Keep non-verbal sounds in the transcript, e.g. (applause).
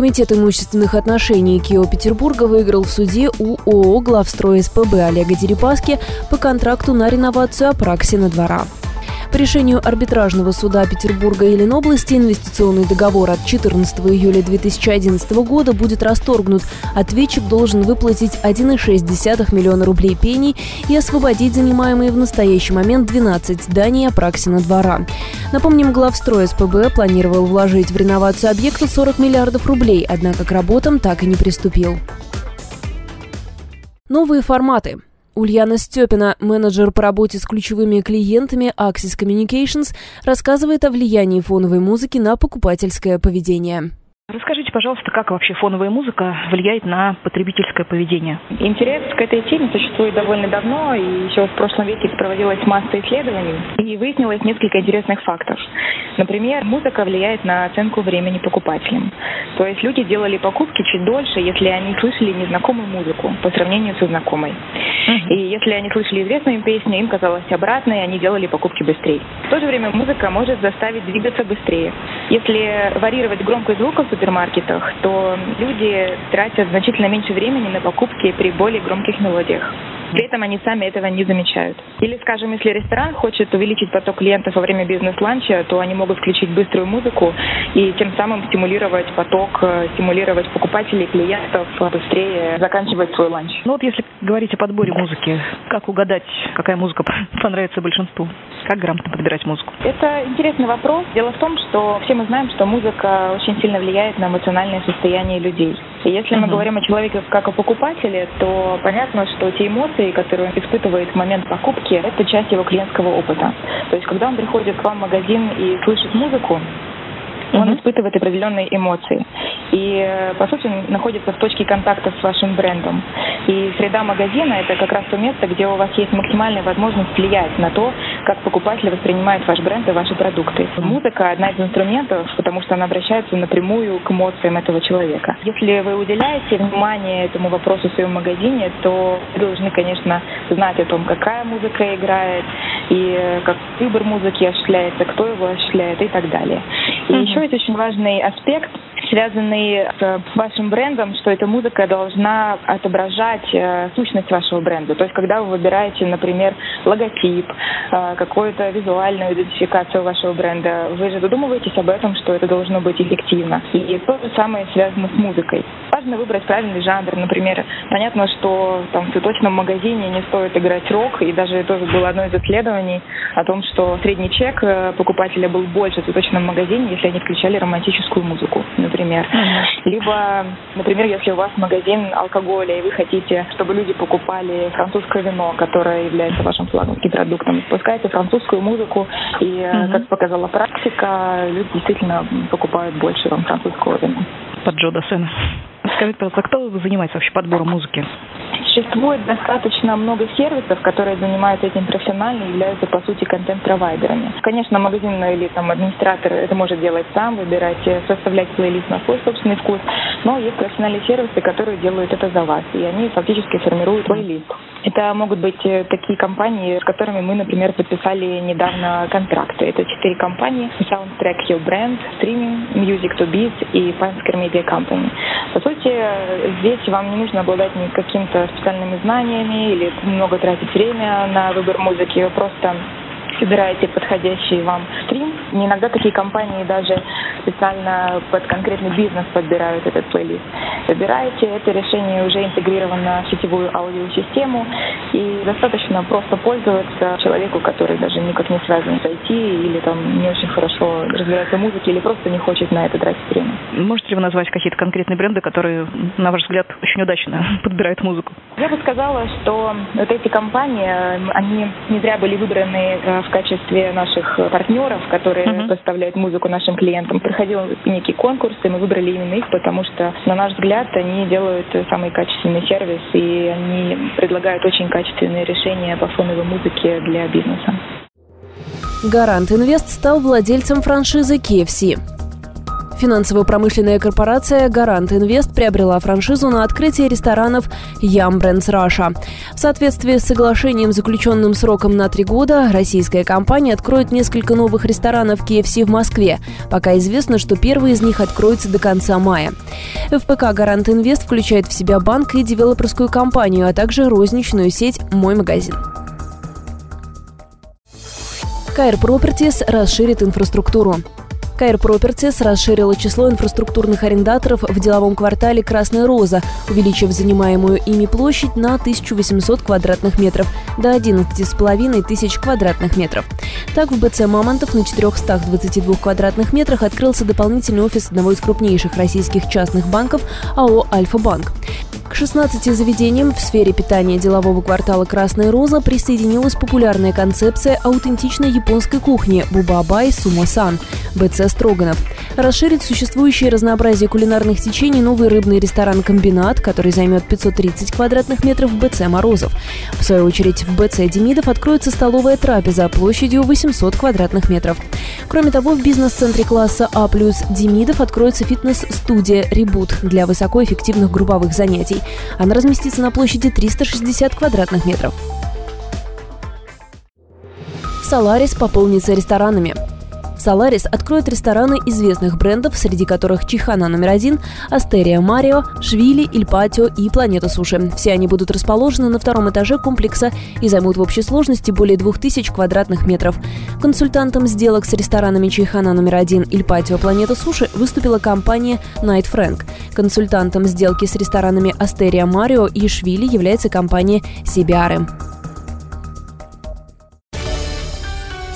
Комитет имущественных отношений КИО Петербурга выиграл в суде у ООО «Главстрой СПБ» Олега Дерипаски по контракту на реновацию Апраксина двора. По решению арбитражного суда Петербурга и Ленобласти инвестиционный договор от 14 июля 2011 года будет расторгнут. Ответчик должен выплатить 1,6 миллиона рублей пений и освободить занимаемые в настоящий момент 12 зданий Апраксина двора. Напомним, главстрой СПБ планировал вложить в реновацию объекта 40 миллиардов рублей, однако к работам так и не приступил. Новые форматы. Ульяна Степина, менеджер по работе с ключевыми клиентами Axis Communications, рассказывает о влиянии фоновой музыки на покупательское поведение. Расскажите, пожалуйста, как вообще фоновая музыка влияет на потребительское поведение? Интерес к этой теме существует довольно давно, и еще в прошлом веке проводилась масса исследований, и выяснилось несколько интересных фактов. Например, музыка влияет на оценку времени покупателям. То есть люди делали покупки чуть дольше, если они слышали незнакомую музыку по сравнению со знакомой. И если они слышали известную песню, им казалось обратно, и они делали покупки быстрее. В то же время музыка может заставить двигаться быстрее. Если варьировать громкость звука в супермаркетах, то люди тратят значительно меньше времени на покупки при более громких мелодиях. При этом они сами этого не замечают. Или, скажем, если ресторан хочет увеличить поток клиентов во время бизнес-ланча, то они могут включить быструю музыку и тем самым стимулировать поток, э, стимулировать покупателей, клиентов быстрее заканчивать свой ланч. Ну вот если говорить о подборе музыки, как угадать, какая музыка (laughs) понравится большинству? Как грамотно подбирать музыку? Это интересный вопрос. Дело в том, что все мы знаем, что музыка очень сильно влияет на эмоциональное состояние людей. Если мы говорим о человеке как о покупателе, то понятно, что те эмоции, которые он испытывает в момент покупки, это часть его клиентского опыта. То есть, когда он приходит к вам в магазин и слышит музыку, он mm-hmm. испытывает определенные эмоции. И, э, по сути, находится в точке контакта с вашим брендом. И среда магазина – это как раз то место, где у вас есть максимальная возможность влиять на то, как покупатель воспринимает ваш бренд и ваши продукты. Музыка – одна из инструментов, потому что она обращается напрямую к эмоциям этого человека. Если вы уделяете внимание этому вопросу в своем магазине, то вы должны, конечно, знать о том, какая музыка играет, и э, как выбор музыки осуществляется, кто его осуществляет и так далее. И mm-hmm. еще есть очень важный аспект, связанный с вашим брендом, что эта музыка должна отображать э, сущность вашего бренда. То есть, когда вы выбираете, например, логотип, э, какую-то визуальную идентификацию вашего бренда, вы же задумываетесь об этом, что это должно быть эффективно. И то же самое связано с музыкой. Важно выбрать правильный жанр. Например, понятно, что там, в цветочном магазине не стоит играть рок, и даже тоже было одно из исследований о том, что средний чек э, покупателя был больше в цветочном магазине, если они включали романтическую музыку, например. Mm-hmm. Либо, например, если у вас магазин алкоголя, и вы хотите, чтобы люди покупали французское вино, которое является вашим флагманским продуктом, спускайте французскую музыку, и, mm-hmm. как показала практика, люди действительно покупают больше вам французского вина. Под Джо Дассена. Скажите, пожалуйста, кто занимается вообще подбором музыки? Существует достаточно много сервисов, которые занимаются этим профессионально и являются, по сути, контент-провайдерами. Конечно, магазин или там администратор это может делать сам, выбирать, э, составлять плейлист на свой собственный вкус, но есть профессиональные сервисы, которые делают это за вас, и они фактически формируют плейлист. Это могут быть э, такие компании, с которыми мы, например, подписали недавно контракты. Это четыре компании. Soundtrack Your Brand, Streaming, Music to Beat и Pioneer Media Company. По сути, здесь вам не нужно обладать каким-то специальными знаниями или много тратить время на выбор музыки. Вы просто собираете подходящий вам стрим. И иногда такие компании даже специально под конкретный бизнес подбирают этот плейлист. Выбираете, это решение уже интегрировано в сетевую аудиосистему, и достаточно просто пользоваться человеку, который даже никак не связан с IT или там не очень хорошо разбирается в музыке или просто не хочет на это тратить время. Можете ли вы назвать какие-то конкретные бренды, которые, на ваш взгляд, очень удачно (laughs) подбирают музыку? Я бы сказала, что вот эти компании, они не зря были выбраны э, в качестве наших партнеров, которые uh-huh. поставляют музыку нашим клиентам. Проходил некий конкурс, и мы выбрали именно их, потому что, на наш взгляд, они делают самый качественный сервис, и они предлагают очень качественные решения по фоновой музыке для бизнеса. Гарант Инвест стал владельцем франшизы KFC. Финансово-промышленная корпорация «Гарант Инвест» приобрела франшизу на открытие ресторанов «Ям Брендс Раша». В соответствии с соглашением, заключенным сроком на три года, российская компания откроет несколько новых ресторанов KFC в Москве. Пока известно, что первый из них откроется до конца мая. ФПК «Гарант Инвест» включает в себя банк и девелоперскую компанию, а также розничную сеть «Мой магазин». Кайр Properties расширит инфраструктуру. Кайр Properties расширила число инфраструктурных арендаторов в деловом квартале «Красная роза», увеличив занимаемую ими площадь на 1800 квадратных метров до 11,5 тысяч квадратных метров. Так, в БЦ «Мамонтов» на 422 квадратных метрах открылся дополнительный офис одного из крупнейших российских частных банков АО «Альфа-банк». К 16 заведениям в сфере питания делового квартала «Красная роза» присоединилась популярная концепция аутентичной японской кухни «Бубабай Сумо-сан» БЦ Строганов. Расширит существующее разнообразие кулинарных течений новый рыбный ресторан-комбинат, который займет 530 квадратных метров в БЦ Морозов. В свою очередь в БЦ Демидов откроется столовая трапеза площадью 800 квадратных метров. Кроме того, в бизнес-центре класса А+, Демидов откроется фитнес-студия «Ребут» для высокоэффективных групповых занятий. Она разместится на площади 360 квадратных метров. Соларис пополнится ресторанами. Соларис откроет рестораны известных брендов, среди которых Чихана номер один, Астерия Марио, Швили, Ильпатио и Планета Суши. Все они будут расположены на втором этаже комплекса и займут в общей сложности более 2000 квадратных метров. Консультантом сделок с ресторанами Чихана номер один, Ильпатио, Планета Суши выступила компания Night Frank. Консультантом сделки с ресторанами Астерия Марио и Швили является компания Сибиары.